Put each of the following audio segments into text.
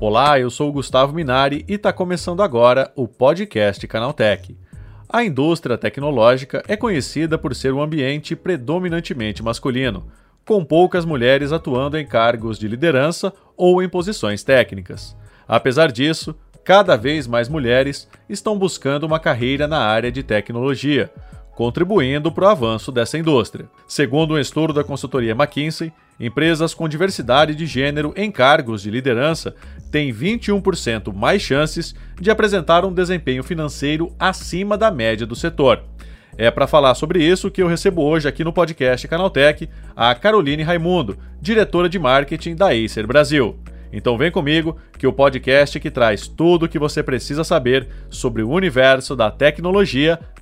Olá, eu sou o Gustavo Minari e está começando agora o podcast Canaltech. A indústria tecnológica é conhecida por ser um ambiente predominantemente masculino, com poucas mulheres atuando em cargos de liderança ou em posições técnicas. Apesar disso, cada vez mais mulheres estão buscando uma carreira na área de tecnologia, contribuindo para o avanço dessa indústria. Segundo um estudo da consultoria McKinsey, empresas com diversidade de gênero em cargos de liderança têm 21% mais chances de apresentar um desempenho financeiro acima da média do setor. É para falar sobre isso que eu recebo hoje aqui no podcast Canaltech a Caroline Raimundo, diretora de marketing da Acer Brasil. Então vem comigo que o podcast que traz tudo o que você precisa saber sobre o universo da tecnologia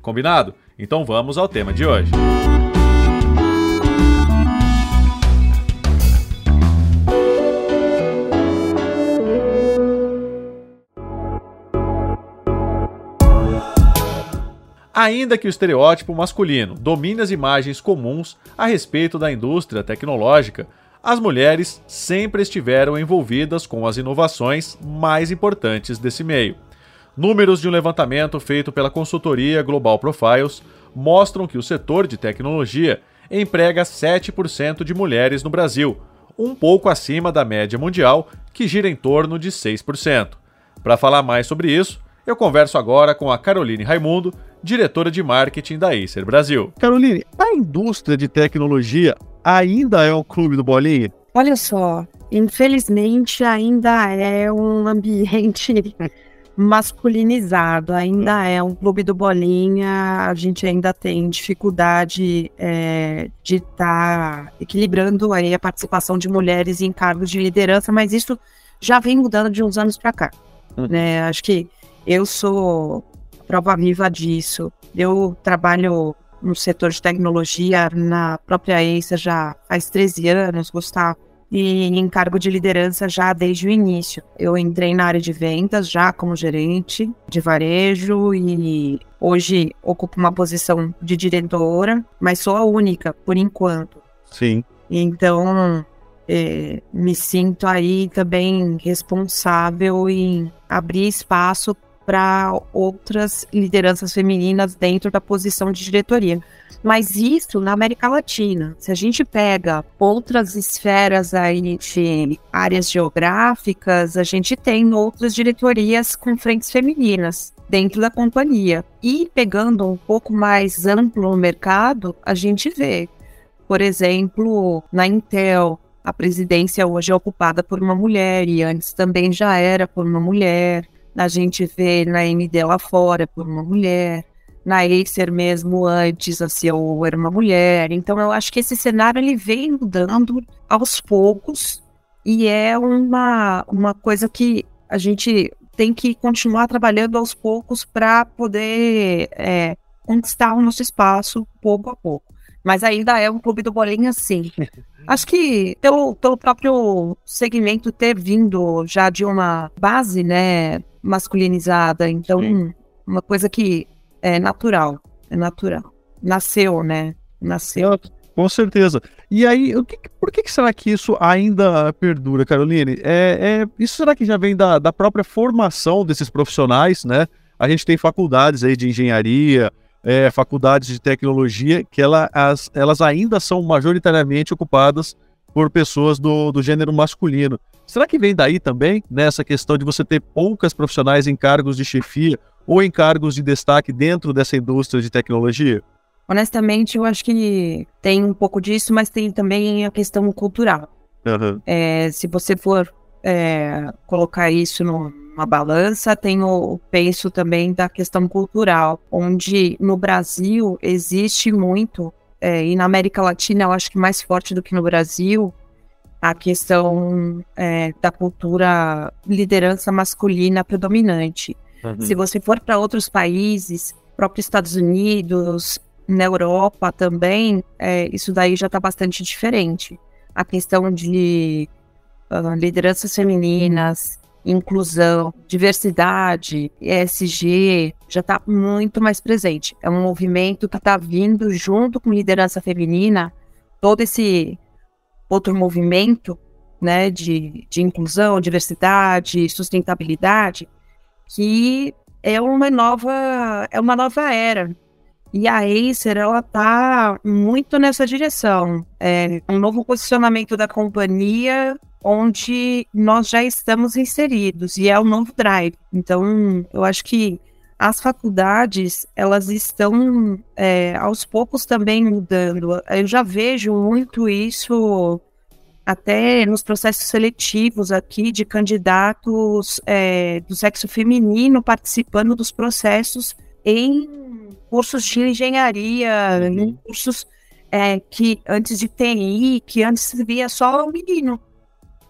Combinado? Então vamos ao tema de hoje. Ainda que o estereótipo masculino domine as imagens comuns a respeito da indústria tecnológica, as mulheres sempre estiveram envolvidas com as inovações mais importantes desse meio. Números de um levantamento feito pela consultoria Global Profiles mostram que o setor de tecnologia emprega 7% de mulheres no Brasil, um pouco acima da média mundial, que gira em torno de 6%. Para falar mais sobre isso, eu converso agora com a Caroline Raimundo, diretora de marketing da Acer Brasil. Caroline, a indústria de tecnologia ainda é um clube do bolinha? Olha só, infelizmente ainda é um ambiente masculinizado, ainda é um clube do bolinha, a gente ainda tem dificuldade é, de estar tá equilibrando aí a participação de mulheres em cargos de liderança, mas isso já vem mudando de uns anos para cá. Hum. Né? Acho que eu sou prova viva disso. Eu trabalho no setor de tecnologia na própria ACE já faz 13 anos, Gustavo e em cargo de liderança já desde o início. Eu entrei na área de vendas já como gerente de varejo e hoje ocupo uma posição de diretora, mas sou a única por enquanto. Sim. Então, é, me sinto aí também responsável em abrir espaço para outras lideranças femininas dentro da posição de diretoria. Mas isso na América Latina. Se a gente pega outras esferas aí de áreas geográficas, a gente tem outras diretorias com frentes femininas dentro da companhia. E pegando um pouco mais amplo o mercado, a gente vê, por exemplo, na Intel, a presidência hoje é ocupada por uma mulher e antes também já era por uma mulher. A gente vê na MD lá fora por uma mulher, na Acer mesmo antes a CEO era uma mulher. Então eu acho que esse cenário ele vem mudando aos poucos e é uma, uma coisa que a gente tem que continuar trabalhando aos poucos para poder é, conquistar o nosso espaço pouco a pouco. Mas ainda é um clube do bolinha, sim. Acho que pelo, pelo próprio segmento ter vindo já de uma base, né, masculinizada. Então, Sim. uma coisa que é natural. É natural. Nasceu, né? Nasceu. Com certeza. E aí, o que, por que, será que isso ainda perdura, Caroline? É, é, isso será que já vem da, da própria formação desses profissionais, né? A gente tem faculdades aí de engenharia, é, faculdades de tecnologia, que ela, as, elas ainda são majoritariamente ocupadas por pessoas do, do gênero masculino. Será que vem daí também, nessa questão de você ter poucas profissionais em cargos de chefia ou em cargos de destaque dentro dessa indústria de tecnologia? Honestamente, eu acho que tem um pouco disso, mas tem também a questão cultural. Uhum. É, se você for é, colocar isso numa balança, tem o peso também da questão cultural, onde no Brasil existe muito, é, e na América Latina eu acho que mais forte do que no Brasil, a questão é, da cultura liderança masculina predominante. Uhum. Se você for para outros países, próprio Estados Unidos, na Europa também, é, isso daí já está bastante diferente. A questão de uh, lideranças femininas, inclusão, diversidade, ESG, já está muito mais presente. É um movimento que está vindo junto com liderança feminina, todo esse outro movimento né, de, de inclusão, diversidade, sustentabilidade, que é uma nova, é uma nova era. E a Acer, ela tá muito nessa direção. É um novo posicionamento da companhia onde nós já estamos inseridos e é o novo drive. Então, eu acho que as faculdades elas estão é, aos poucos também mudando. Eu já vejo muito isso até nos processos seletivos aqui de candidatos é, do sexo feminino participando dos processos em cursos de engenharia, em uhum. cursos é, que antes de TI, que antes via só o menino.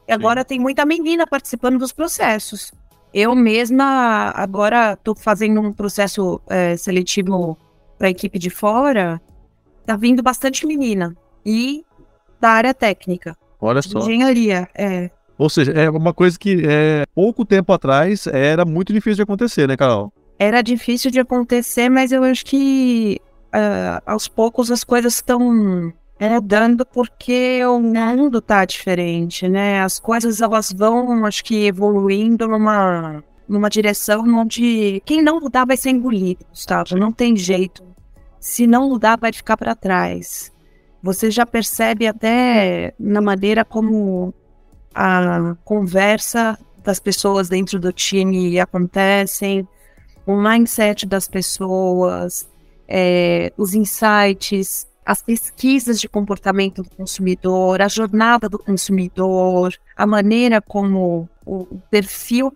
E agora Sim. tem muita menina participando dos processos. Eu mesma agora estou fazendo um processo é, seletivo para a equipe de fora. Tá vindo bastante menina e da área técnica. Olha só. Engenharia, é. Ou seja, é uma coisa que é, pouco tempo atrás era muito difícil de acontecer, né, Carol? Era difícil de acontecer, mas eu acho que uh, aos poucos as coisas estão mudando porque o mundo tá diferente, né? As coisas elas vão, acho que, evoluindo numa, numa direção onde quem não mudar vai ser engolido, Gustavo. Não tem jeito. Se não mudar, vai ficar para trás. Você já percebe até na maneira como a conversa das pessoas dentro do time acontecem, o mindset das pessoas, é, os insights, as pesquisas de comportamento do consumidor, a jornada do consumidor, a maneira como o perfil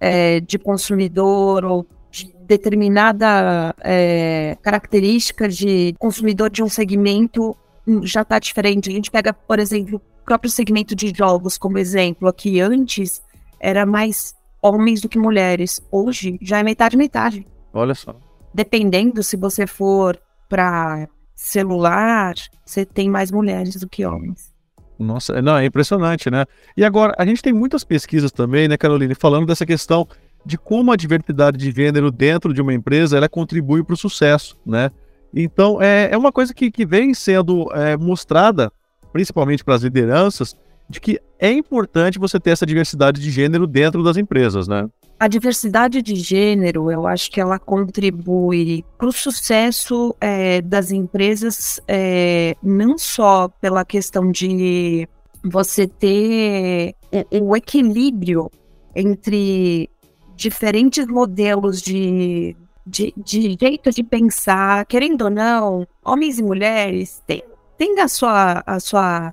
é, de consumidor ou de determinada é, característica de consumidor de um segmento já está diferente. A gente pega, por exemplo, o próprio segmento de jogos como exemplo aqui. Antes era mais homens do que mulheres. Hoje já é metade metade. Olha só. Dependendo se você for para celular, você tem mais mulheres do que homens. Nossa, não, é impressionante, né? E agora, a gente tem muitas pesquisas também, né, Caroline, falando dessa questão de como a diversidade de gênero dentro de uma empresa ela contribui para o sucesso, né? Então, é, é uma coisa que, que vem sendo é, mostrada, principalmente para as lideranças, de que é importante você ter essa diversidade de gênero dentro das empresas, né? A diversidade de gênero, eu acho que ela contribui para o sucesso é, das empresas, é, não só pela questão de você ter o, equilíbrio entre diferentes modelos de, de, de, jeito de pensar, querendo ou não, homens e mulheres têm, têm a, sua, a sua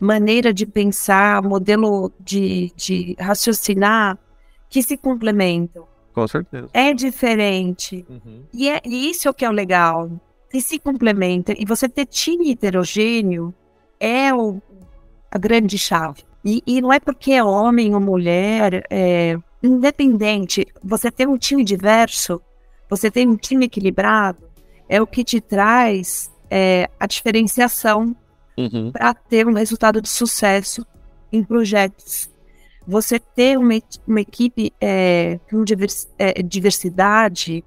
maneira de pensar, modelo de, de raciocinar que se complementam. Com certeza. É diferente. Uhum. E, é, e isso é o que é o legal. Que se complementa. E você ter time heterogêneo é o, a grande chave. E, e, não é porque é homem ou mulher, é, independente. Você ter um time diverso, você ter um time equilibrado, é o que te traz é, a diferenciação uhum. para ter um resultado de sucesso em projetos você ter uma, uma equipe é, com divers, é, diversidade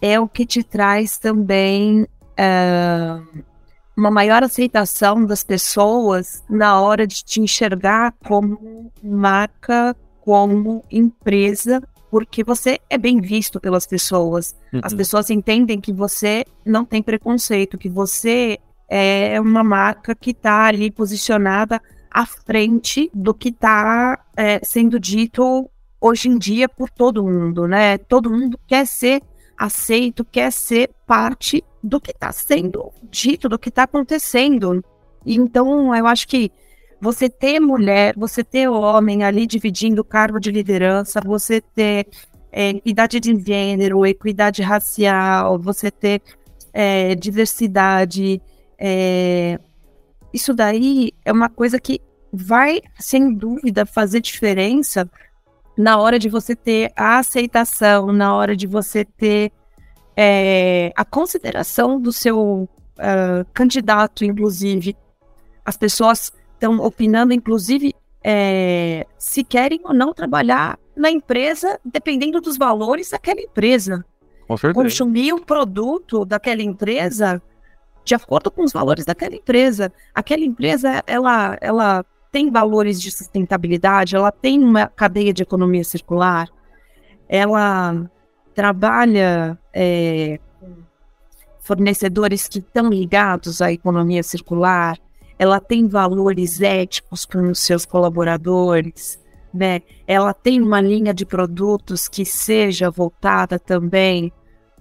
é o que te traz também é, uma maior aceitação das pessoas na hora de te enxergar como marca, como empresa, porque você é bem visto pelas pessoas. Uhum. As pessoas entendem que você não tem preconceito, que você é uma marca que está ali posicionada à frente do que está é, sendo dito hoje em dia por todo mundo, né? Todo mundo quer ser aceito, quer ser parte do que está sendo dito, do que está acontecendo. Então, eu acho que você ter mulher, você ter homem ali dividindo o cargo de liderança, você ter é, equidade de gênero, equidade racial, você ter é, diversidade, é, isso daí é uma coisa que vai, sem dúvida, fazer diferença na hora de você ter a aceitação, na hora de você ter é, a consideração do seu uh, candidato, inclusive. As pessoas estão opinando, inclusive, é, se querem ou não trabalhar na empresa, dependendo dos valores daquela empresa. Com certeza. Consumir o produto daquela empresa de acordo com os valores daquela empresa. Aquela empresa, ela, ela tem valores de sustentabilidade, ela tem uma cadeia de economia circular, ela trabalha é, fornecedores que estão ligados à economia circular, ela tem valores éticos com os seus colaboradores, né? Ela tem uma linha de produtos que seja voltada também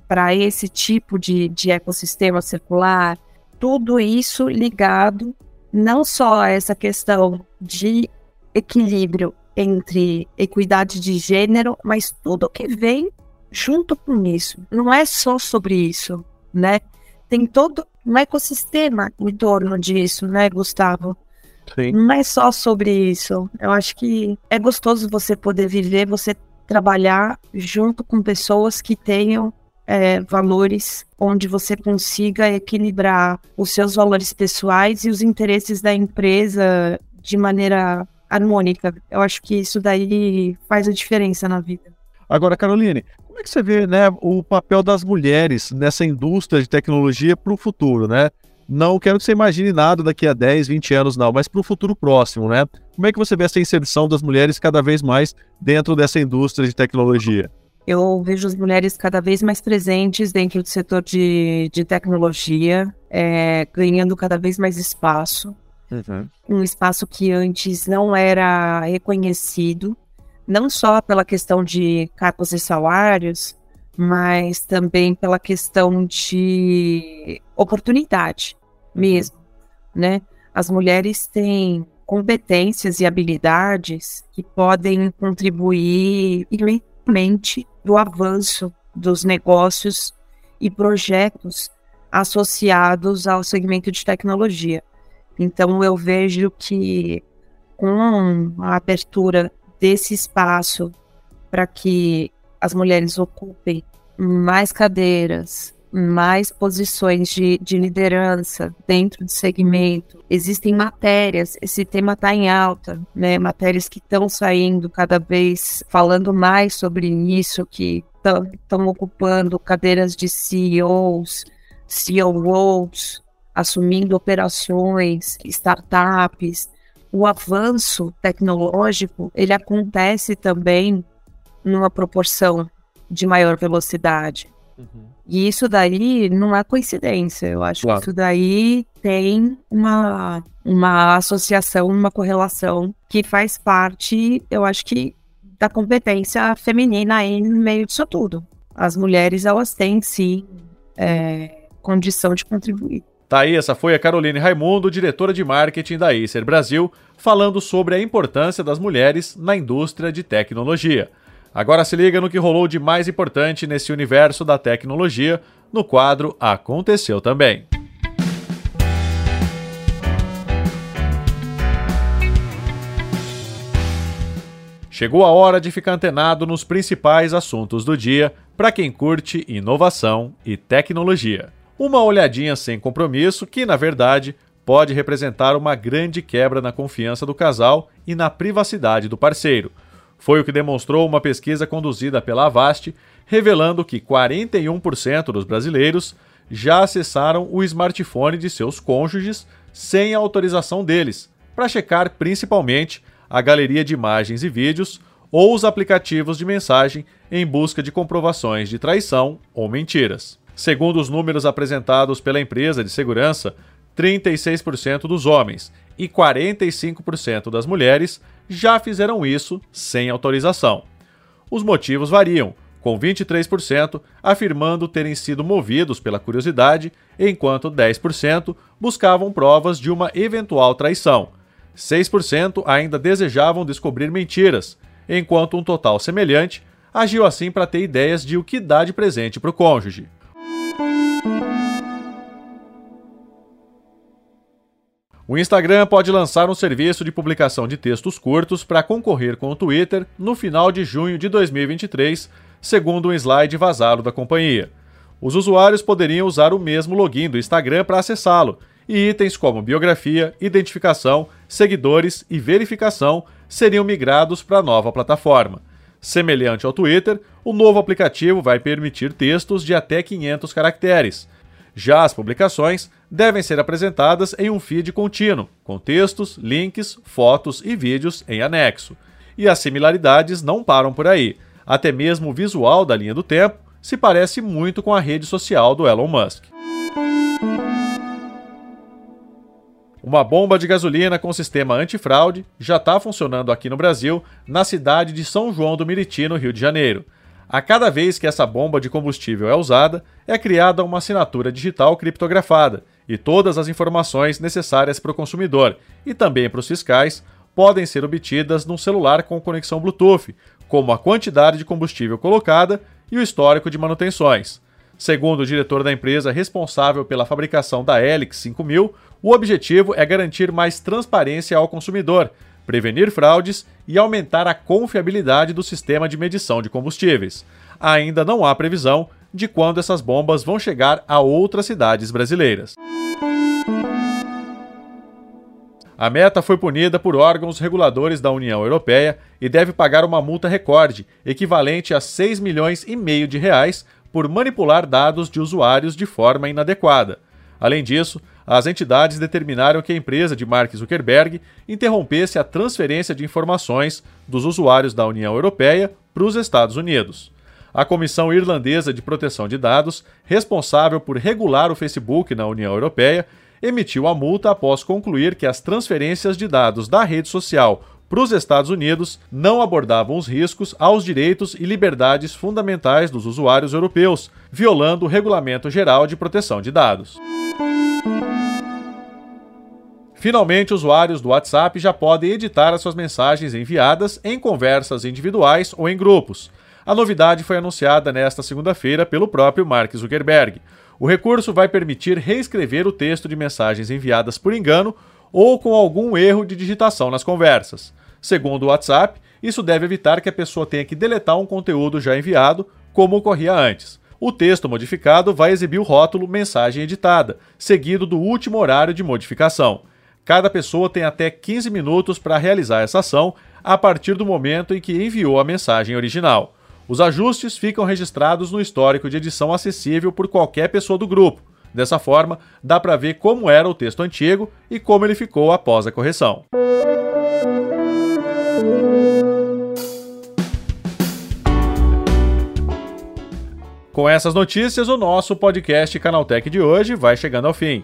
para esse tipo de, de ecossistema circular. Tudo isso ligado não só essa questão de equilíbrio entre equidade de gênero, mas tudo que vem junto com isso. Não é só sobre isso, né? Tem todo um ecossistema em torno disso, né, Gustavo? Sim. Não é só sobre isso. Eu acho que é gostoso você poder viver, você trabalhar junto com pessoas que tenham é, valores onde você consiga equilibrar os seus valores pessoais e os interesses da empresa de maneira harmônica. Eu acho que isso daí faz a diferença na vida. Agora, Caroline, como é que você vê né, o papel das mulheres nessa indústria de tecnologia para o futuro, né? Não quero que você imagine nada daqui a 10, 20 anos, não, mas para o futuro próximo, né? Como é que você vê essa inserção das mulheres cada vez mais dentro dessa indústria de tecnologia? Eu vejo as mulheres cada vez mais presentes dentro do setor de, de tecnologia, é, ganhando cada vez mais espaço. Uhum. Um espaço que antes não era reconhecido, não só pela questão de cargos e salários, mas também pela questão de oportunidade mesmo, né? As mulheres têm competências e habilidades que podem contribuir imensamente do avanço dos negócios e projetos associados ao segmento de tecnologia. Então, eu vejo que com a abertura desse espaço para que as mulheres ocupem mais cadeiras, mais posições de, de liderança dentro do segmento. Existem matérias, esse tema está em alta, né? Matérias que estão saindo cada vez falando mais sobre isso, que estão ocupando cadeiras de CEOs, COOs, assumindo operações, startups. O avanço tecnológico ele acontece também numa proporção de maior velocidade. Uhum. E isso daí não é coincidência. Eu acho claro. que isso daí tem uma, uma associação, uma correlação que faz parte, eu acho que, da competência feminina aí no meio disso tudo. As mulheres, elas têm, sim, é, condição de contribuir. Tá aí, essa foi a Caroline Raimundo, diretora de marketing da Acer Brasil, falando sobre a importância das mulheres na indústria de tecnologia. Agora se liga no que rolou de mais importante nesse universo da tecnologia no quadro Aconteceu Também. Chegou a hora de ficar antenado nos principais assuntos do dia para quem curte inovação e tecnologia. Uma olhadinha sem compromisso que, na verdade, pode representar uma grande quebra na confiança do casal e na privacidade do parceiro foi o que demonstrou uma pesquisa conduzida pela Avast, revelando que 41% dos brasileiros já acessaram o smartphone de seus cônjuges sem autorização deles, para checar principalmente a galeria de imagens e vídeos ou os aplicativos de mensagem em busca de comprovações de traição ou mentiras. Segundo os números apresentados pela empresa de segurança, 36% dos homens e 45% das mulheres já fizeram isso sem autorização. Os motivos variam, com 23% afirmando terem sido movidos pela curiosidade, enquanto 10% buscavam provas de uma eventual traição. 6% ainda desejavam descobrir mentiras, enquanto um total semelhante agiu assim para ter ideias de o que dar de presente para o cônjuge. O Instagram pode lançar um serviço de publicação de textos curtos para concorrer com o Twitter no final de junho de 2023, segundo um slide vazado da companhia. Os usuários poderiam usar o mesmo login do Instagram para acessá-lo, e itens como biografia, identificação, seguidores e verificação seriam migrados para a nova plataforma. Semelhante ao Twitter, o novo aplicativo vai permitir textos de até 500 caracteres. Já as publicações devem ser apresentadas em um feed contínuo, com textos, links, fotos e vídeos em anexo. E as similaridades não param por aí. Até mesmo o visual da linha do tempo se parece muito com a rede social do Elon Musk. Uma bomba de gasolina com sistema antifraude já está funcionando aqui no Brasil, na cidade de São João do Meriti, no Rio de Janeiro. A cada vez que essa bomba de combustível é usada, é criada uma assinatura digital criptografada e todas as informações necessárias para o consumidor e também para os fiscais podem ser obtidas num celular com conexão Bluetooth, como a quantidade de combustível colocada e o histórico de manutenções. Segundo o diretor da empresa responsável pela fabricação da Helix 5000, o objetivo é garantir mais transparência ao consumidor, prevenir fraudes e aumentar a confiabilidade do sistema de medição de combustíveis. Ainda não há previsão de quando essas bombas vão chegar a outras cidades brasileiras. A Meta foi punida por órgãos reguladores da União Europeia e deve pagar uma multa recorde, equivalente a 6 milhões e meio de reais, por manipular dados de usuários de forma inadequada. Além disso, as entidades determinaram que a empresa de Mark Zuckerberg interrompesse a transferência de informações dos usuários da União Europeia para os Estados Unidos. A Comissão Irlandesa de Proteção de Dados, responsável por regular o Facebook na União Europeia, emitiu a multa após concluir que as transferências de dados da rede social para os Estados Unidos não abordavam os riscos aos direitos e liberdades fundamentais dos usuários europeus, violando o Regulamento Geral de Proteção de Dados. Finalmente, usuários do WhatsApp já podem editar as suas mensagens enviadas em conversas individuais ou em grupos. A novidade foi anunciada nesta segunda-feira pelo próprio Mark Zuckerberg. O recurso vai permitir reescrever o texto de mensagens enviadas por engano ou com algum erro de digitação nas conversas. Segundo o WhatsApp, isso deve evitar que a pessoa tenha que deletar um conteúdo já enviado, como ocorria antes. O texto modificado vai exibir o rótulo Mensagem Editada, seguido do último horário de modificação. Cada pessoa tem até 15 minutos para realizar essa ação a partir do momento em que enviou a mensagem original. Os ajustes ficam registrados no histórico de edição acessível por qualquer pessoa do grupo. Dessa forma, dá para ver como era o texto antigo e como ele ficou após a correção. Com essas notícias, o nosso podcast Canaltech de hoje vai chegando ao fim.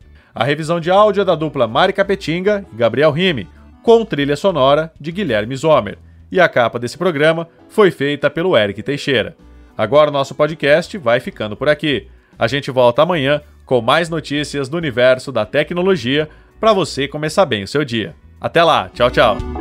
A revisão de áudio é da dupla Mari Capetinga e Gabriel Rime, com trilha sonora de Guilherme Zomer. E a capa desse programa foi feita pelo Eric Teixeira. Agora o nosso podcast vai ficando por aqui. A gente volta amanhã com mais notícias do universo da tecnologia para você começar bem o seu dia. Até lá, tchau, tchau.